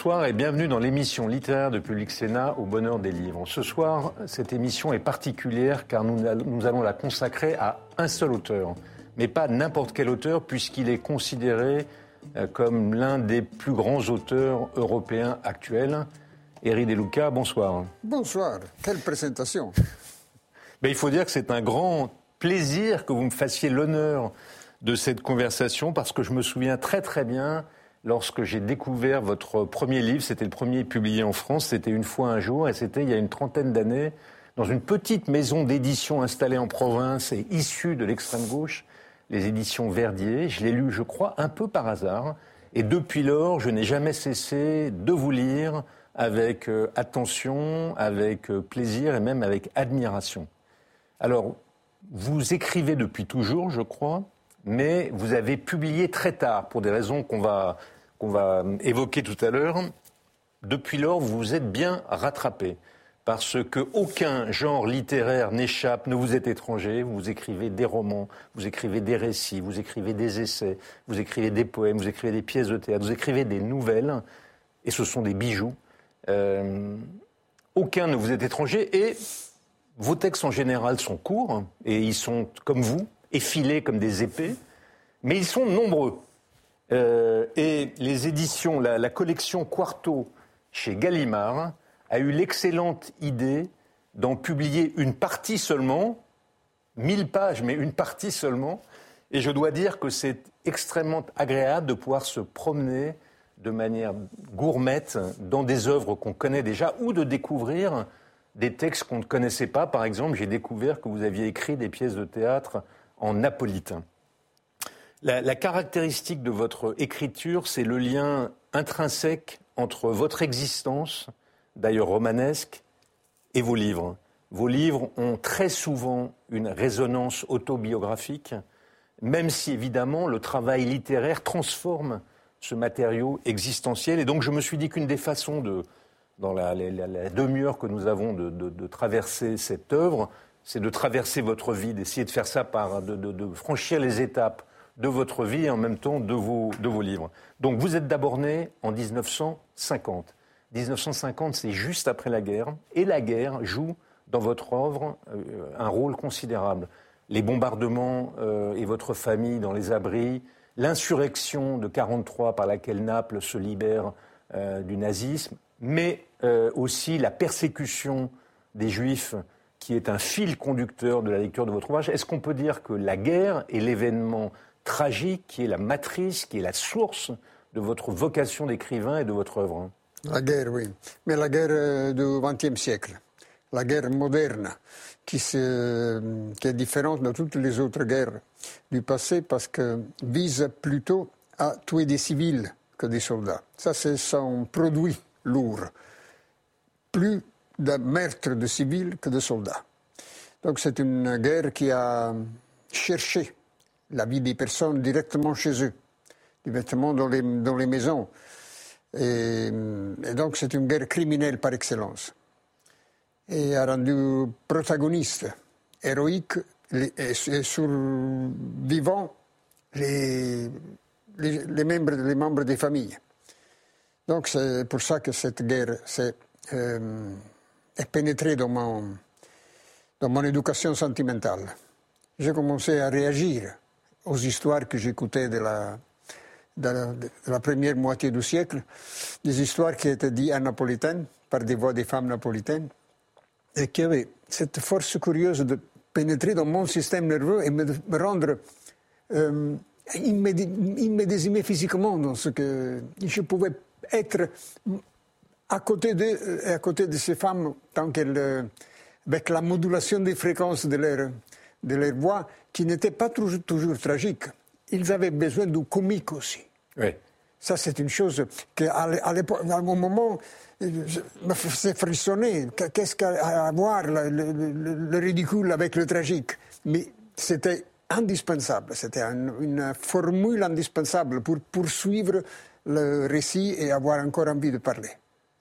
Bonsoir et bienvenue dans l'émission littéraire de Public Sénat au bonheur des livres. Ce soir, cette émission est particulière car nous, nous allons la consacrer à un seul auteur, mais pas n'importe quel auteur puisqu'il est considéré euh, comme l'un des plus grands auteurs européens actuels. Éric Deluca, bonsoir. Bonsoir, quelle présentation. Ben, il faut dire que c'est un grand plaisir que vous me fassiez l'honneur de cette conversation parce que je me souviens très très bien lorsque j'ai découvert votre premier livre. C'était le premier publié en France. C'était Une fois un jour et c'était il y a une trentaine d'années dans une petite maison d'édition installée en province et issue de l'extrême gauche, les éditions Verdier. Je l'ai lu, je crois, un peu par hasard. Et depuis lors, je n'ai jamais cessé de vous lire avec euh, attention, avec euh, plaisir et même avec admiration. Alors, vous écrivez depuis toujours, je crois mais vous avez publié très tard, pour des raisons qu'on va, va évoquer tout à l'heure. Depuis lors, vous vous êtes bien rattrapé, parce qu'aucun genre littéraire n'échappe, ne vous est étranger. Vous écrivez des romans, vous écrivez des récits, vous écrivez des essais, vous écrivez des poèmes, vous écrivez des pièces de théâtre, vous écrivez des nouvelles, et ce sont des bijoux. Euh, aucun ne vous est étranger, et vos textes en général sont courts, et ils sont comme vous, effilés comme des épées, mais ils sont nombreux. Euh, et les éditions, la, collection Quarto chez Gallimard a eu l'excellente idée d'en publier une partie seulement, 1000 pages, mais une partie seulement. Et je dois dire que c'est extrêmement agréable de pouvoir se promener de manière gourmette dans des œuvres qu'on connaît déjà ou de découvrir des textes qu'on ne connaissait pas. Par exemple, j'ai découvert que vous aviez écrit des pièces de théâtre en napolitain. La, caractéristique de votre écriture, c'est le lien intrinsèque entre votre existence, d'ailleurs romanesque, et vos livres. Vos livres ont très souvent une résonance autobiographique, même si évidemment le travail littéraire transforme ce matériau existentiel. Et donc je me suis dit qu'une des façons de, dans la, demi-heure que nous avons de traverser cette œuvre, c'est de traverser votre vie, d'essayer de faire ça par, de, franchir les étapes de votre vie et en même temps de vos, de vos livres. Donc vous êtes d'abord né en 1950. 1950, c'est juste après la guerre, et la guerre joue dans votre œuvre euh, un rôle considérable. Les bombardements euh, et votre famille dans les abris, l'insurrection de 1943 par laquelle Naples se libère euh, du nazisme, mais aussi la persécution des Juifs qui est un fil conducteur de la lecture de votre ouvrage. Est-ce qu'on peut dire que la guerre est l'événement tragique qui est la matrice, qui est la source de votre vocation d'écrivain et de votre œuvre La guerre, oui. Mais la guerre euh, du XXe siècle, la guerre moderne, qui, qui, est différente de toutes les autres guerres du passé parce que vise plutôt à tuer des civils que des soldats. Ça, c'est son produit lourd. Plus de meurtre de civils que de soldats. Donc c'est une guerre qui a cherché la vie des personnes directement chez eux, directement dans les, dans les maisons. Et, donc c'est une guerre criminelle par excellence. Et a rendu protagonistes, héroïques et, survivants les, les, membres, les membres des familles. Donc c'est pour ça que cette guerre s'est euh, est pénétré dans mon, dans mon éducation sentimentale. J'ai commencé à réagir aux histoires que j'écoutais de la, de la, première moitié du siècle, des histoires qui étaient dites en napolitaine par des voix des femmes napolitaines, et qui avaient cette force curieuse de pénétrer dans mon système nerveux et me, rendre. Euh, il me désimait physiquement dans ce que je pouvais être à côté de, à côté de ces femmes, tant qu'elles, euh, avec la modulation des fréquences de leur, de leur voix, qui n'était pas toujours, toujours tragique, ils avaient besoin du comique aussi. Oui. Ça, c'est une chose qui, à l'époque, à un moment, me faisait frissonner. Qu'est-ce qu'à voir le, le, ridicule avec le tragique? Mais c'était indispensable, c'était une formule indispensable pour poursuivre le récit et avoir encore envie de parler.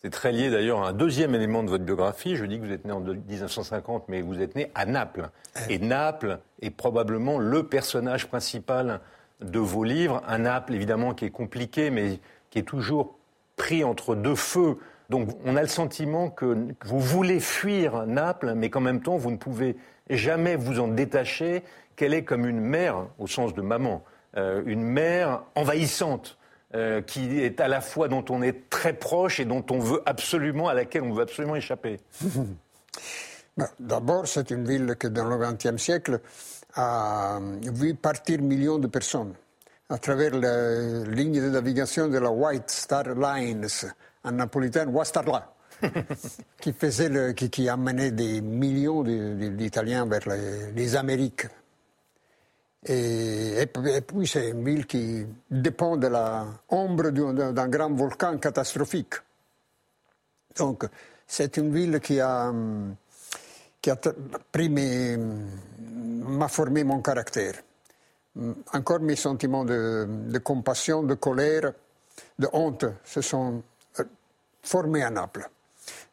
C'est très lié d'ailleurs à un deuxième élément de votre biographie. Je dis que vous êtes né en 1950, mais vous êtes né à Naples. Et Naples est probablement le personnage principal de vos livres. Un Naples, évidemment, qui est compliqué, mais qui est toujours pris entre deux feux. Donc on a le sentiment que vous voulez fuir Naples, mais qu'en même temps, vous ne pouvez jamais vous en détacher, qu'elle est comme une mère, au sens de maman, euh, une mère envahissante. Euh, qui est à la fois dont on est très proche et dont on veut absolument, à laquelle on veut absolument échapper ben, D'abord, c'est une ville qui, dans le XXe siècle, a vu partir millions de personnes à travers la ligne de navigation de la White Star Lines, en napolitain, Wastarla, qui, faisait le, qui, qui, amenait des millions d'Italiens vers les, les Amériques. Et, puis c'est une ville qui dépend de l'ombre d'un grand volcan catastrophique. Donc c'est une ville qui a, qui a pris m'a formé mon caractère. Encore mes sentiments de, compassion, de colère, de honte se sont euh, formés à Naples.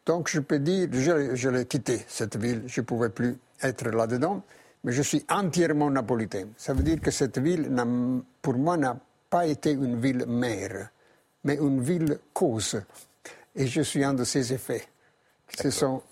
Donc je peux dire, je, je l'ai quitté, cette ville, je ne pouvais plus être là-dedans mais je suis entièrement napolitain. Ça veut dire que cette ville, pour moi, n'a pas été une ville mère, mais une ville cause. Et je suis un de ces effets qui se sont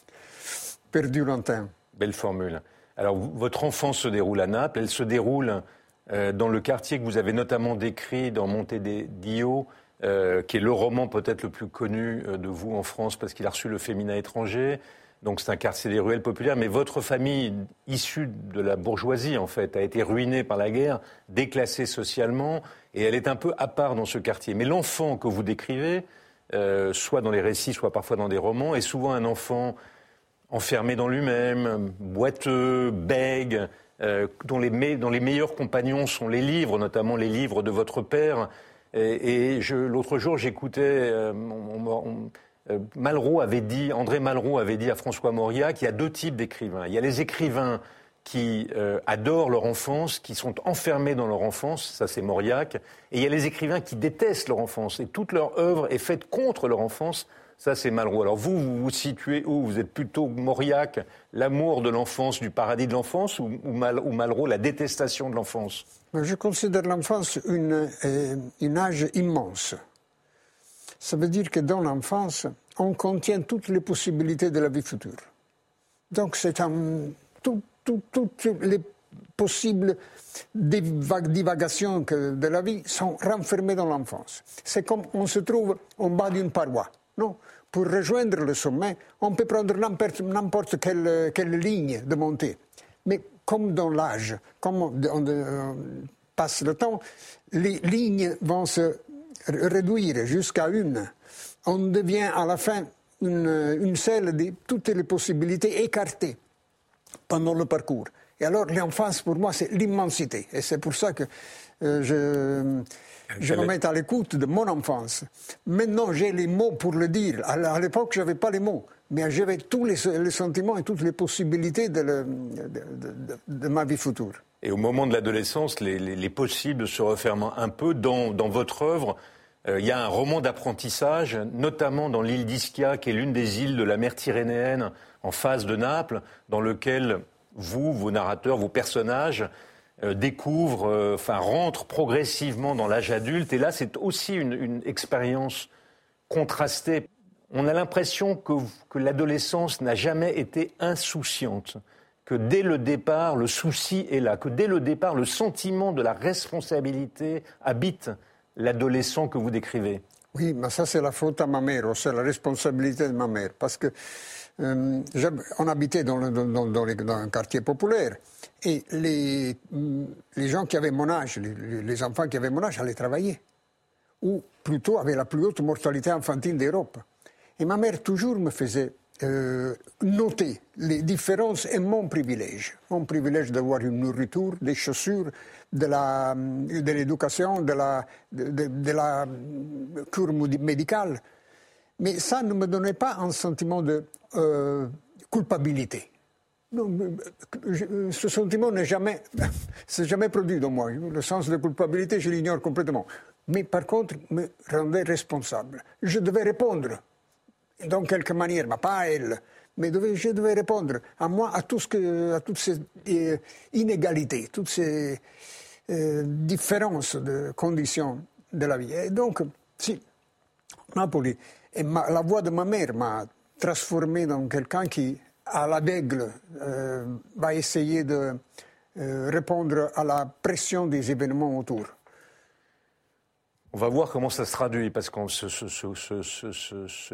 perdus longtemps. Belle formule. Alors, votre enfance se déroule à Naples. Elle se déroule euh, dans le quartier que vous avez notamment décrit dans Monte Dio, euh, qui est le roman peut-être le plus connu euh, de vous en France parce qu'il a reçu le féminin étranger. Donc c'est un quartier des ruelles populaires, mais votre famille, issue de la bourgeoisie en fait, a été ruinée par la guerre, déclassée socialement, et elle est un peu à part dans ce quartier. Mais l'enfant que vous décrivez, euh, soit dans les récits, soit parfois dans des romans, est souvent un enfant enfermé dans lui-même, boiteux, bègue, euh, dont, les meilleurs compagnons sont les livres, notamment les livres de votre père. Et, l'autre jour, j'écoutais, euh, Malraux avait dit, André Malraux avait dit à François Moria qu'il y a deux types d'écrivains. Il y a les écrivains qui euh, adorent leur enfance, qui sont enfermés dans leur enfance, ça c'est Mauriac, et il y a les écrivains qui détestent leur enfance, et toute leur œuvre est faite contre leur enfance, ça c'est Malraux. Alors vous, vous vous situez où? Vous êtes plutôt Mauriac, l'amour de l'enfance, du paradis de l'enfance, ou, Malraux, la détestation de l'enfance? Je considère l'enfance une, euh, une âge immense. Ça veut dire que dans l'enfance, on contient toutes les possibilités de la vie future. Donc toutes les possibles divagations de la vie sont renfermées dans l'enfance. C'est comme on se trouve en bas d'une paroi. Non? Pour rejoindre le sommet, on peut prendre n'importe quelle, ligne de montée. Mais comme dans l'âge, comme on, passe le temps, les lignes vont se réduire jusqu'à une, on devient à la fin une, une selle de toutes les possibilités écartées pendant le parcours. Et alors l'enfance, pour moi, c'est l'immensité. Et c'est pour ça que euh, je, je me mets à l'écoute de mon enfance. Maintenant, j'ai les mots pour le dire. À l'époque, je n'avais pas les mots. Mais j'avais tous les, sentiments et toutes les possibilités de, de, de, ma vie future. Et au moment de l'adolescence, les, les, possibles se referment un peu dans, dans votre œuvre. Euh, il y a un roman d'apprentissage, notamment dans l'île d'Ischia, qui est l'une des îles de la mer Tyrrhénéenne, en face de Naples, dans lequel vous, vos narrateurs, vos personnages euh, découvrent, euh, enfin rentrent progressivement dans l'âge adulte. Et là, c'est aussi une, expérience contrastée. On a l'impression que l'adolescence n'a jamais été insouciante que dès le départ, le souci est là, que dès le départ, le sentiment de la responsabilité habite l'adolescent que vous décrivez Oui, mais ça c'est la faute à ma mère, c'est la responsabilité de ma mère, parce que euh, on habitait dans, un quartier populaire et les, les, gens qui avaient mon âge, les, enfants qui avaient mon âge allaient travailler, ou plutôt avaient la plus haute mortalité infantile d'Europe. Et ma mère toujours me faisait euh, noter les différences est mon privilège. Mon privilège d'avoir une nourriture, des chaussures, de l'éducation, de, la, la cure médicale. Mais ça ne me donnait pas un sentiment de euh, culpabilité. ce sentiment n'est jamais, jamais produit dans moi. Le sens de culpabilité, je l'ignore complètement. Mais par contre, me rendait responsable. Je devais répondre dans quelque manière, mais pas elle. Mais je devais répondre à tout ce à toutes ces euh, inégalités, toutes ces euh, différences de conditions de la vie. Et donc, si, Napoli, la voix de ma mère m'a transformé dans quelqu'un qui, à l'aveugle, euh, va essayer de répondre à la pression des événements autour. On va voir comment ça se traduit, parce que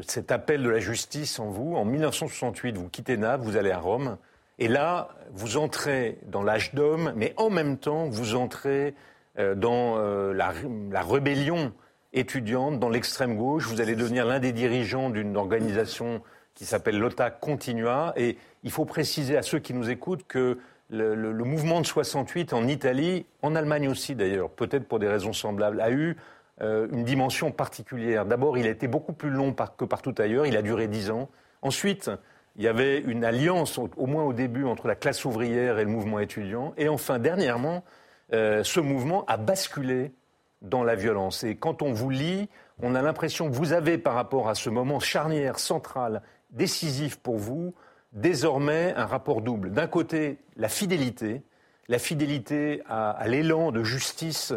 cet appel de la justice en vous, en 1968, vous quittez Naples, vous allez à Rome, et là, vous entrez dans l'âge d'homme, mais en même temps, vous entrez euh, dans euh, la, la, rébellion étudiante, dans l'extrême gauche, vous allez devenir l'un des dirigeants d'une organisation qui s'appelle l'OTA Continua, et il faut préciser à ceux qui nous écoutent que le, le, mouvement de 68 en Italie, en Allemagne aussi d'ailleurs, peut-être pour des raisons semblables, a eu une dimension particulière. D'abord, il a été beaucoup plus long que partout ailleurs, il a duré dix ans. Ensuite, il y avait une alliance, au, moins au début, entre la classe ouvrière et le mouvement étudiant. Et enfin, dernièrement, euh, ce mouvement a basculé dans la violence. Et quand on vous lit, on a l'impression que vous avez, par rapport à ce moment charnière, central, décisif pour vous, désormais un rapport double. D'un côté, la fidélité, la fidélité à l'élan de justice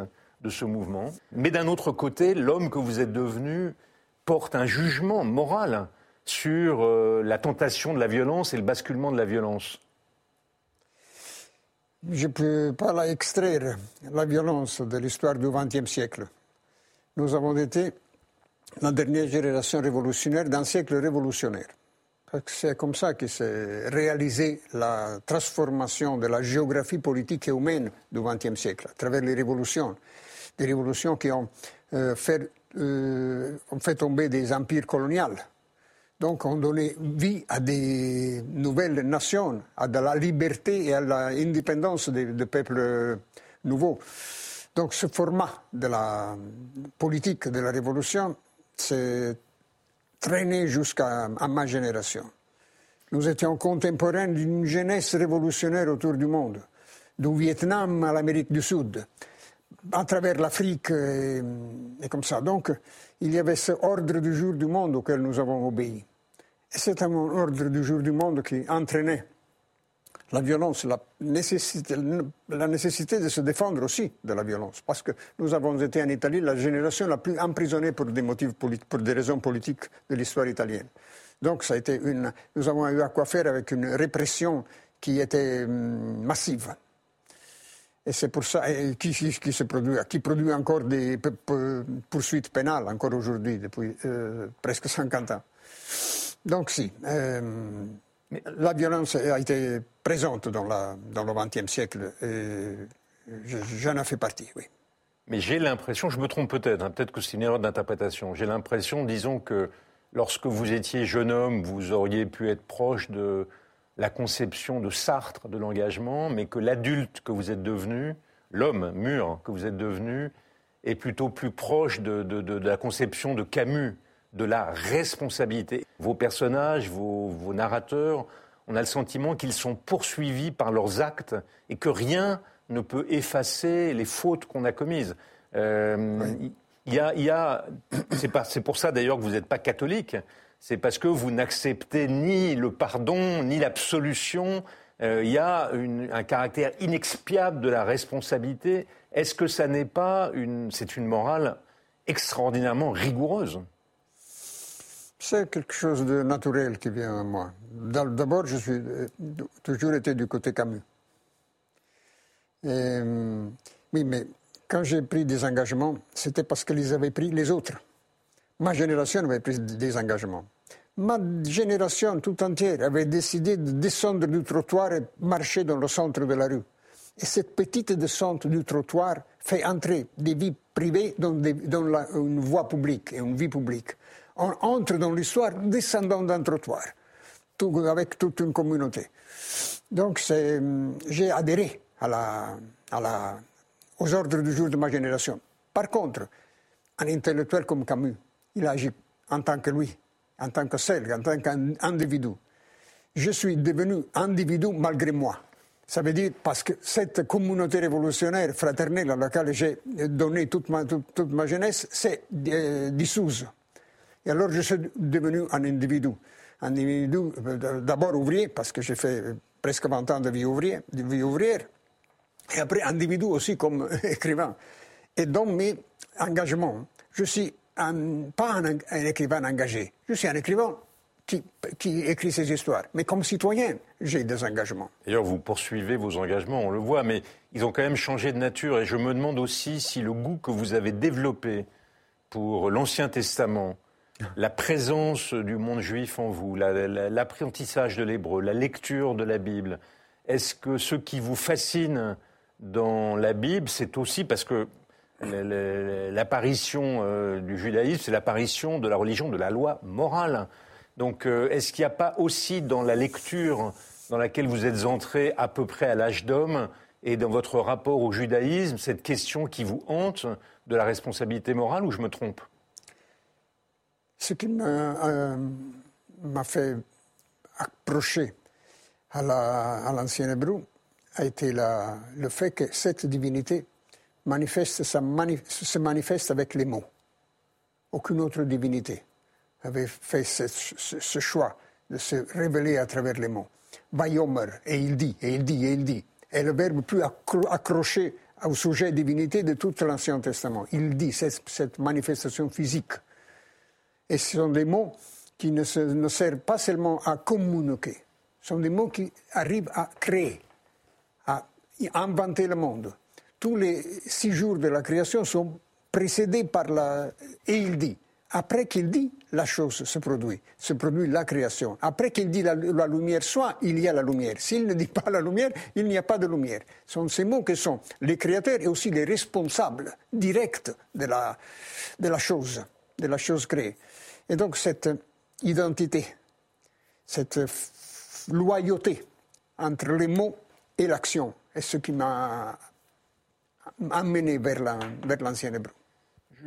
de ce mouvement. Mais d'un autre côté, l'homme que vous êtes devenu porte un jugement moral sur euh, la tentation de la violence et le basculement de la violence. Je ne peux pas extraire, la violence de l'histoire du XXe siècle. Nous avons été la dernière génération révolutionnaire d'un siècle révolutionnaire. C'est comme ça que s'est réalisée la transformation de la géographie politique et humaine du XXe siècle, à travers les révolutions des révolutions qui ont, euh, fait, euh, ont fait tomber des empires coloniaux. Donc, ont donné vie à des nouvelles nations, à de la liberté et à l'indépendance des, des, peuples nouveaux. Donc, ce format de la politique de la révolution s'est traîné jusqu'à ma génération. Nous étions contemporains d'une jeunesse révolutionnaire autour du monde, du Vietnam à l'Amérique du Sud à travers l'Afrique et, comme ça. Donc, il y avait ce ordre du jour du monde auquel nous avons obéi. Et c'est un ordre du jour du monde qui entraînait la violence, la nécessité, la nécessité de se défendre aussi de la violence. Parce que nous avons été en Italie la génération la plus emprisonnée pour des motifs pour des raisons politiques de l'histoire italienne. Donc ça a été une, nous avons eu à quoi faire avec une répression qui était hum, massive. Et c'est pour ça qui, se produit, qui produit encore des poursuites pénales, encore aujourd'hui, depuis euh, presque 50 ans. Donc si, euh, la violence a été présente dans, la, dans le XXe siècle, j'en ai fait partie, oui. Mais j'ai l'impression, je me trompe peut-être, hein, peut-être que c'est une erreur d'interprétation, j'ai l'impression, disons que lorsque vous étiez jeune homme, vous auriez pu être proche de la conception de Sartre de l'engagement, mais que l'adulte que vous êtes devenu, l'homme mûr que vous êtes devenu, est plutôt plus proche de, la conception de Camus, de la responsabilité. Vos personnages, vos, narrateurs, on a le sentiment qu'ils sont poursuivis par leurs actes et que rien ne peut effacer les fautes qu'on a commises. Euh, il y a, c'est pour ça d'ailleurs que vous n'êtes pas catholique c'est parce que vous n'acceptez ni le pardon, ni l'absolution. Euh, il y a un caractère inexpiable de la responsabilité. Est-ce que ça n'est pas une, c'est une morale extraordinairement rigoureuse? C'est quelque chose de naturel qui vient à moi. D'abord, je suis euh, toujours été du côté Camus. Euh, oui, mais quand j'ai pris des engagements, c'était parce que les avaient pris les autres. Ma génération avait pris des engagements ma génération tout entière avait décidé de descendre du trottoir et marcher dans le centre de la rue. Et cette petite descente du trottoir fait entrer des vies privées dans, une voie publique et une vie publique. On entre dans l'histoire descendant d'un trottoir. avec toute une communauté. Donc j'ai adhéré aux ordres du jour de ma génération. Par contre, un intellectuel comme Camus, il agit en tant que lui, en tant que seul, en tant qu'individu. Je suis devenu individu malgré moi. Ça veut dire parce que cette communauté révolutionnaire fraternelle à laquelle j'ai donné toute ma, jeunesse s'est euh, dissouse. Et alors je suis devenu un individu. Un individu euh, d'abord ouvrier, parce que j'ai fait presque 20 ans de vie, ouvrière, de vie ouvrière, et après individu aussi comme écrivain. Et dans mes engagements, je suis pas un, écrivain engagé, je suis un écrivain qui, écrit ses histoires. Mais comme citoyen, j'ai des engagements. D'ailleurs, vous poursuivez vos engagements, on le voit, mais ils ont quand même changé de nature. Et je me demande aussi si le goût que vous avez développé pour l'Ancien Testament, la présence du monde juif en vous, l'apprentissage de l'hébreu, la lecture de la Bible, est-ce que ce qui vous fascine dans la Bible, c'est aussi parce que l'apparition euh, du judaïsme, c'est l'apparition de la religion de la loi morale. Donc, euh, est-ce qu'il n'y a pas aussi dans la lecture dans laquelle vous êtes entré à peu près à l'âge d'homme et dans votre rapport au judaïsme, cette question qui vous hante de la responsabilité morale ou je me trompe? Ce qui m'a euh, fait approcher à l'ancien hébreu a été le fait que cette divinité manifeste, se manifeste avec les mots. Aucune autre divinité avait fait ce, choix de se révéler à travers les mots. Vayomer, et il dit, et il dit, et il dit. est le verbe plus accroché au sujet divinité de tout l'Ancien Testament. Il dit cette, manifestation physique. Et ce sont des mots qui ne servent pas seulement à communiquer, ce sont des mots qui arrivent à créer, à inventer le monde tous les six jours de la création sont précédés par la... Et il dit, après qu'il dit, la chose se produit, se produit la création. Après qu'il dit la, lumière soit, il y a la lumière. S'il ne dit pas la lumière, il n'y a pas de lumière. Ce sont ces mots qui sont les créateurs et aussi les responsables directs de la, de la chose, de la chose créée. Et donc cette identité, cette loyauté entre les mots et l'action est ce qui m'a amené vers l'ancien hébreu.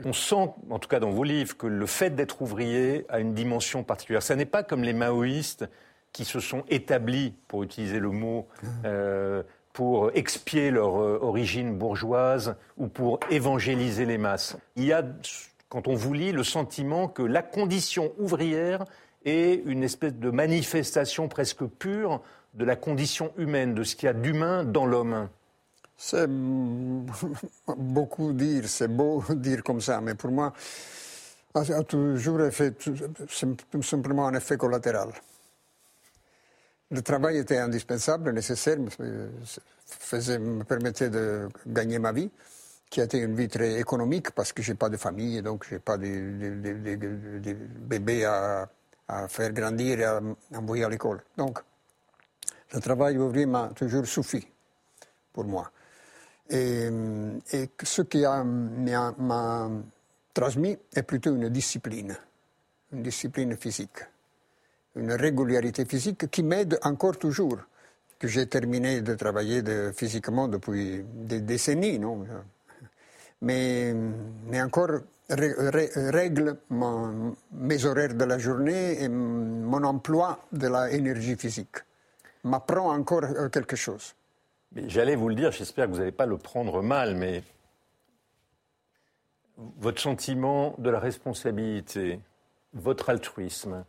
On sent, en tout cas dans vos livres, que le fait d'être ouvrier a une dimension particulière. Ce n'est pas comme les maoïstes qui se sont établis, pour utiliser le mot, euh, pour expier leur euh, origine bourgeoise ou pour évangéliser les masses. Il y a, quand on vous lit, le sentiment que la condition ouvrière est une espèce de manifestation presque pure de la condition humaine, de ce qu'il y a d'humain dans l'homme. C'est beaucoup dire, c'est beau dire comme ça, mais pour moi, a toujours fait simplement un effet collatéral. Le travail était indispensable, nécessaire, faisait, me permettait de gagner ma vie, qui a été une vie très économique parce que je n'ai pas de famille, donc je n'ai pas de, bébés à, à, faire grandir et à envoyer à l'école. Donc, le travail ouvrier m'a toujours suffi pour moi. Et, ce qui m'a transmis est plutôt une discipline, une discipline physique, une régularité physique qui m'aide encore toujours, que j'ai terminé de travailler physiquement depuis des décennies, non? Mais, encore règle mes horaires de la journée et mon emploi de l'énergie physique. M'apprend encore euh, quelque chose. J'allais vous le dire, j'espère que vous n'allez pas le prendre mal, mais votre sentiment de la responsabilité, votre altruisme,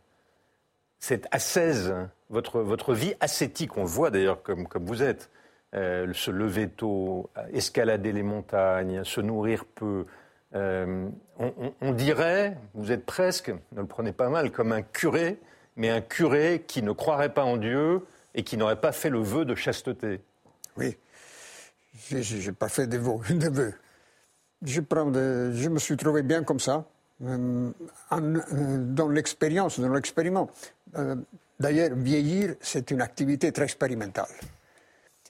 cette ascèse, votre, votre vie ascétique, on le voit d'ailleurs comme, comme vous êtes, euh, se lever tôt, escalader les montagnes, se nourrir peu. Euh, on, dirait, vous êtes presque, ne le prenez pas mal, comme un curé, mais un curé qui ne croirait pas en Dieu et qui n'aurait pas fait le vœu de chasteté. Oui, je n'ai pas fait de vœux. Je, me suis trouvé bien comme ça, euh, euh, dans l'expérience, dans l'expériment. Euh, d'ailleurs, vieillir, c'est une activité très expérimentale.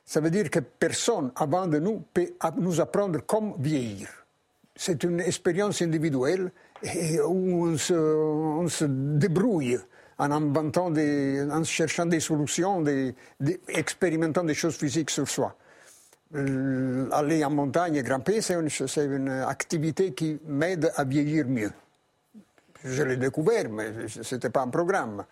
Ça veut dire que personne avant de nous peut nous apprendre comment vieillir. C'est une expérience individuelle où on se, on se débrouille en inventant des, en cherchant des solutions, des, expérimentant des choses physiques sur soi. aller en montagne, grimper, c'est une, activité qui m'aide à vieillir mieux. Je l'ai découvert, mais ce n'était pas un programme.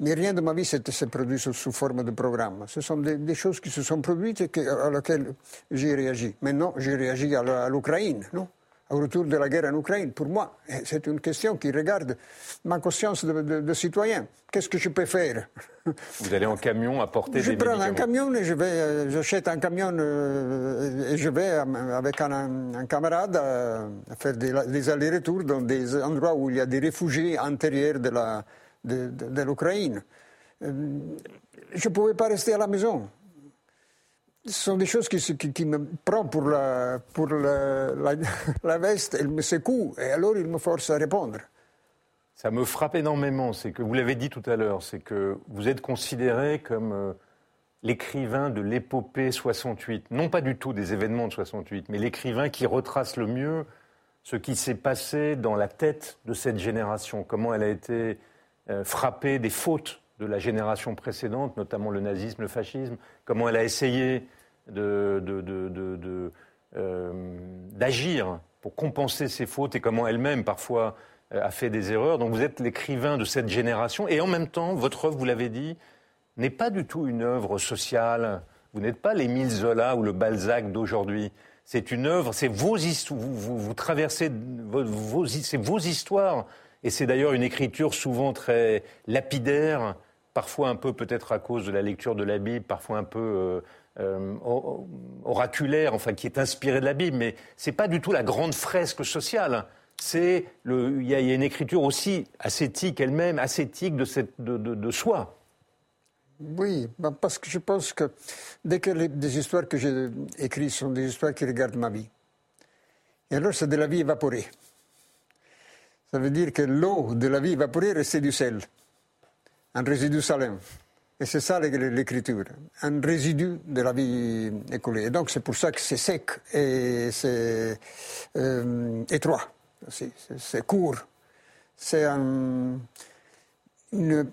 Mais rien de ma vie s'est produit sous, sous, forme de programme. Ce sont des, choses qui se sont produites et à laquelle j'ai réagi. Maintenant, j'ai réagi à l'Ukraine, non? Au retour de la guerre en Ukraine. Pour moi, c'est une question qui regarde ma conscience de, citoyen. Qu'est-ce que je peux faire? Vous allez en camion apporter je des Je prends un camion et je vais, euh, j'achète un camion euh, et je vais avec un, camarade euh, faire des, des allers-retours dans des endroits où il y a des réfugiés intérieurs de la, de, de, l'Ukraine. Euh, je ne pouvais pas rester à la maison. Ce sont des choses qui, qui, me prennent pour, la, pour la, la, veste, elles me secouent, et alors ils me forcent à répondre. Ça me frappe énormément, c'est que vous l'avez dit tout à l'heure, c'est que vous êtes considéré comme euh, l'écrivain de l'épopée 68. Non pas du tout des événements de 68, mais l'écrivain qui retrace le mieux ce qui s'est passé dans la tête de cette génération, comment elle a été euh, frappée des fautes de la génération précédente, notamment le nazisme, le fascisme, comment elle a essayé euh, d'agir pour compenser ces fautes et comment elle-même parfois euh, a fait des erreurs. Donc vous êtes l'écrivain de cette génération et en même temps, votre œuvre, vous l'avez dit, n'est pas du tout une œuvre sociale. Vous n'êtes pas l'Émile Zola ou le Balzac d'aujourd'hui. C'est une œuvre, c'est vos histoires, vous, traversez, c'est vos histoires et c'est d'ailleurs une écriture souvent très lapidaire, parfois un peu peut-être à cause de la lecture de la Bible, parfois un peu euh, euh, oraculaire, enfin qui est inspirée de la Bible, mais ce n'est pas du tout la grande fresque sociale. C'est il y, a une écriture aussi ascétique elle-même, ascétique de, cette, de, de, soi. Oui, ben, parce que je pense que dès que les, des histoires que j'ai écrites sont des histoires qui regardent ma vie, et alors c'est de la vie évaporée. Ça veut dire que l'eau de la vie évaporée, c'est du sel, un résidu salin. Et c'est ça l'écriture, un résidu de la vie écoulée. Et donc c'est pour ça que c'est sec et c'est euh, étroit, c'est court. C'est un, une,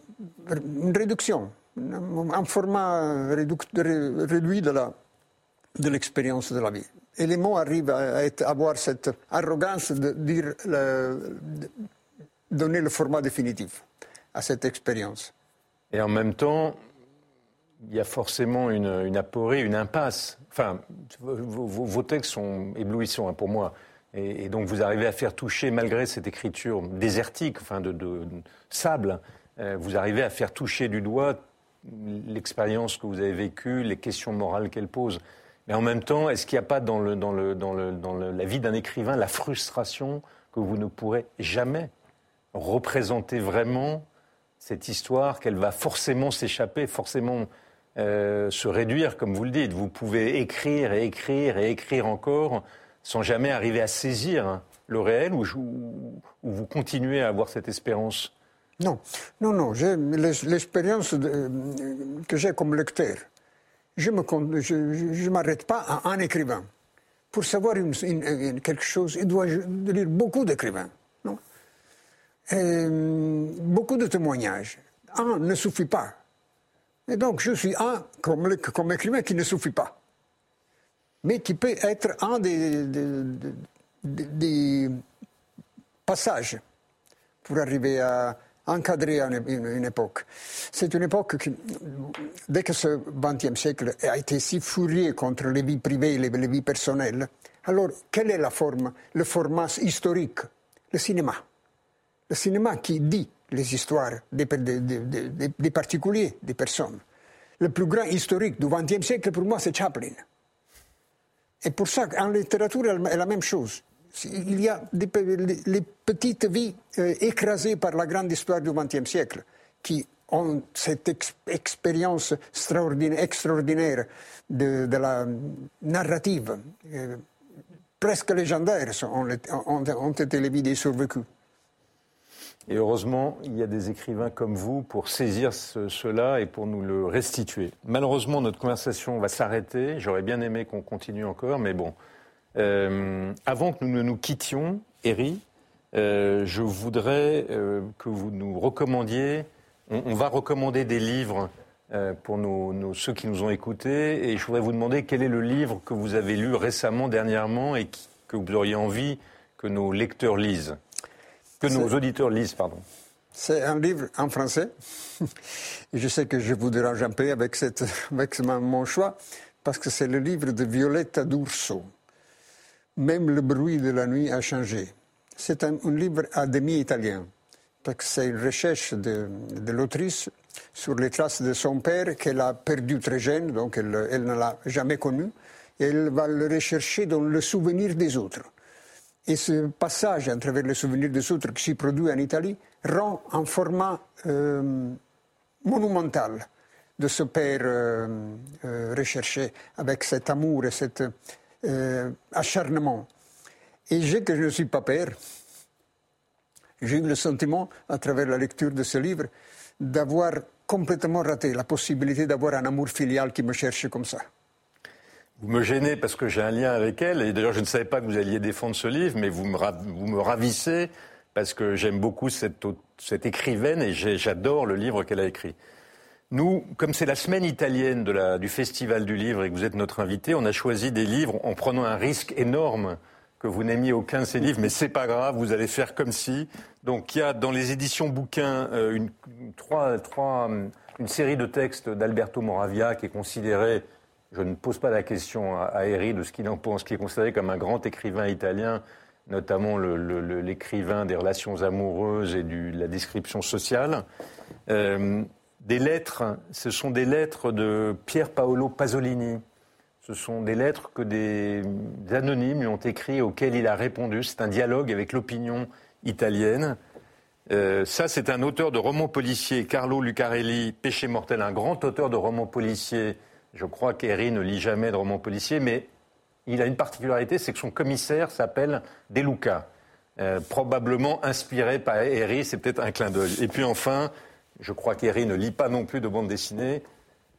réduction, un format réduit de l'expérience de, la vie et les mots arrivent à, avoir cette arrogance de donner le format définitif à cette expérience. Et en même temps, il y a forcément une, aporie, une impasse. Enfin, vos, textes sont éblouissants hein, pour moi. Et, donc vous arrivez à faire toucher, malgré cette écriture désertique, enfin de, sable, euh, vous arrivez à faire toucher du doigt l'expérience que vous avez vécue, les questions morales qu'elle pose. Mais en même temps, est-ce qu'il n'y a pas dans la vie d'un écrivain la frustration que vous ne pourrez jamais représenter vraiment cette histoire, qu'elle va forcément s'échapper, forcément euh, se réduire, comme vous le dites. Vous pouvez écrire et écrire et écrire encore sans jamais arriver à saisir le réel ou, vous continuez à avoir cette espérance? Non, non, non. L'expérience que j'ai comme lecteur je ne m'arrête pas à un écrivain. Pour savoir quelque chose, il doit lire beaucoup d'écrivains. Beaucoup de témoignages. Un ne suffit pas. Et donc, je suis un comme, comme écrivain qui ne suffit pas. Mais qui peut être un des, des passages pour arriver à, encadrer une, époque. C'est une époque qui, dès que ce XXe siècle a été si furieux contre les vies privées, les, les vies personnelles, alors quelle est la forme, le format historique? Le cinéma. Le cinéma qui dit les histoires des, particuliers, des personnes. Le plus grand historique du XXe siècle, pour moi, c'est Chaplin. Et pour ça, en littérature, c'est la même chose il y a les petites vies euh, écrasées par la grande histoire du XXe siècle, qui ont cette expérience extraordinaire, de, la narrative, euh, presque légendaire, ont, été les vies des survécus. Et heureusement, il y a des écrivains comme vous pour saisir cela et pour nous le restituer. Malheureusement, notre conversation va s'arrêter. J'aurais bien aimé qu'on continue encore, mais bon, euh, avant que nous ne nous quittions, Eri, euh, je voudrais euh, que vous nous recommandiez On, va recommander des livres pour ceux qui nous ont écoutés. Et je voudrais vous demander quel est le livre que vous avez lu récemment, dernièrement, et que vous auriez envie que nos lecteurs lisent. Que nos auditeurs lisent, pardon. C'est un livre en français. je sais que je vous dérange un peu avec, cette, avec mon choix, parce que c'est le livre de Violetta d'Urso. Même le bruit de la nuit a changé. C'est un, livre à demi italien, parce que c'est une recherche de, de l'autrice sur les traces de son père qu'elle a perdu très jeune, donc elle, elle ne l'a jamais connu, et elle va le rechercher dans le souvenir des autres. Et ce passage à travers le souvenir des autres qui s'y produit en Italie rend un format euh, monumental de ce père euh, euh, recherché avec cet amour et cet acharnement. Et j'ai que je ne suis pas père, j'ai eu le sentiment, à travers la lecture de ce livre, d'avoir complètement raté la possibilité d'avoir un amour filial qui me cherche comme ça. Vous me gênez parce que j'ai un lien avec elle, et d'ailleurs je ne savais pas que vous alliez défendre ce livre, mais vous me, vous me ravissez parce que j'aime beaucoup cette, cette, écrivaine et j'adore le livre qu'elle a écrit. Nous, comme c'est la semaine italienne du Festival du Livre et que vous êtes notre invité, on a choisi des livres en prenant un risque énorme que vous n'aimiez aucun de ces livres, mais c'est pas grave, vous allez faire comme si. Donc il y a dans les éditions bouquins euh, une, trois, trois, une série de textes d'Alberto Moravia qui est considéré je ne pose pas la question à Eri de ce qu'il en pense, qui est considéré comme un grand écrivain italien, notamment l'écrivain des relations amoureuses et de la description sociale. Euh, des lettres, ce sont des lettres de Pier Paolo Pasolini. Ce sont des lettres que des, anonymes lui ont écrites, auxquelles il a répondu. C'est un dialogue avec l'opinion italienne. Euh, ça, c'est un auteur de romans policiers, Carlo Lucarelli, Péché mortel, un grand auteur de romans policiers je crois qu'Herry ne lit jamais de romans policiers, mais il a une particularité, c'est que son commissaire s'appelle De Luca. Euh, probablement inspiré par Herry, c'est peut-être un clin d'œil. Et puis enfin, je crois qu'Herry ne lit pas non plus de bande dessinée.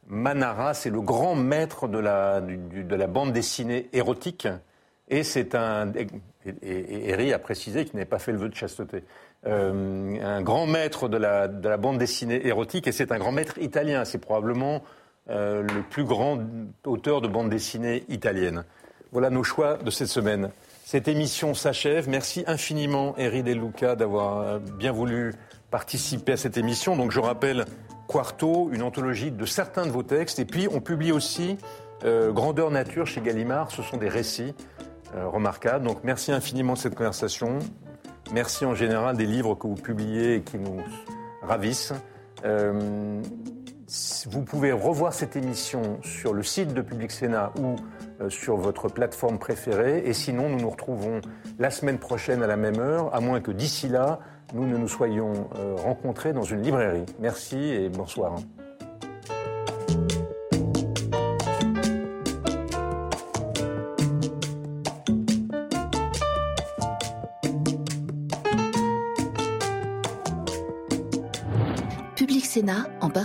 Manara, c'est le grand maître de la, de la bande dessinée érotique. Et c'est un. Et, a précisé qu'il n'avait pas fait le vœu de chasteté. Euh, un grand maître de la, de la bande dessinée érotique, et c'est un grand maître italien. C'est probablement euh, le plus grand auteur de bande dessinée italienne. Voilà nos choix de cette semaine. Cette émission s'achève. Merci infiniment, Eri De Luca, d'avoir euh, bien voulu participer à cette émission. Donc, je rappelle Quarto, une anthologie de certains de vos textes. Et puis, on publie aussi euh, Grandeur Nature chez Gallimard. Ce sont des récits remarquables. Donc, merci infiniment de cette conversation. Merci en général des livres que vous publiez et qui nous ravissent. Vous pouvez revoir cette émission sur le site de Public Sénat ou euh, sur votre plateforme préférée. Et sinon, nous nous retrouvons la semaine prochaine à la même heure, à moins que d'ici là, nous ne nous soyons euh, rencontrés dans une librairie. Merci et bonsoir.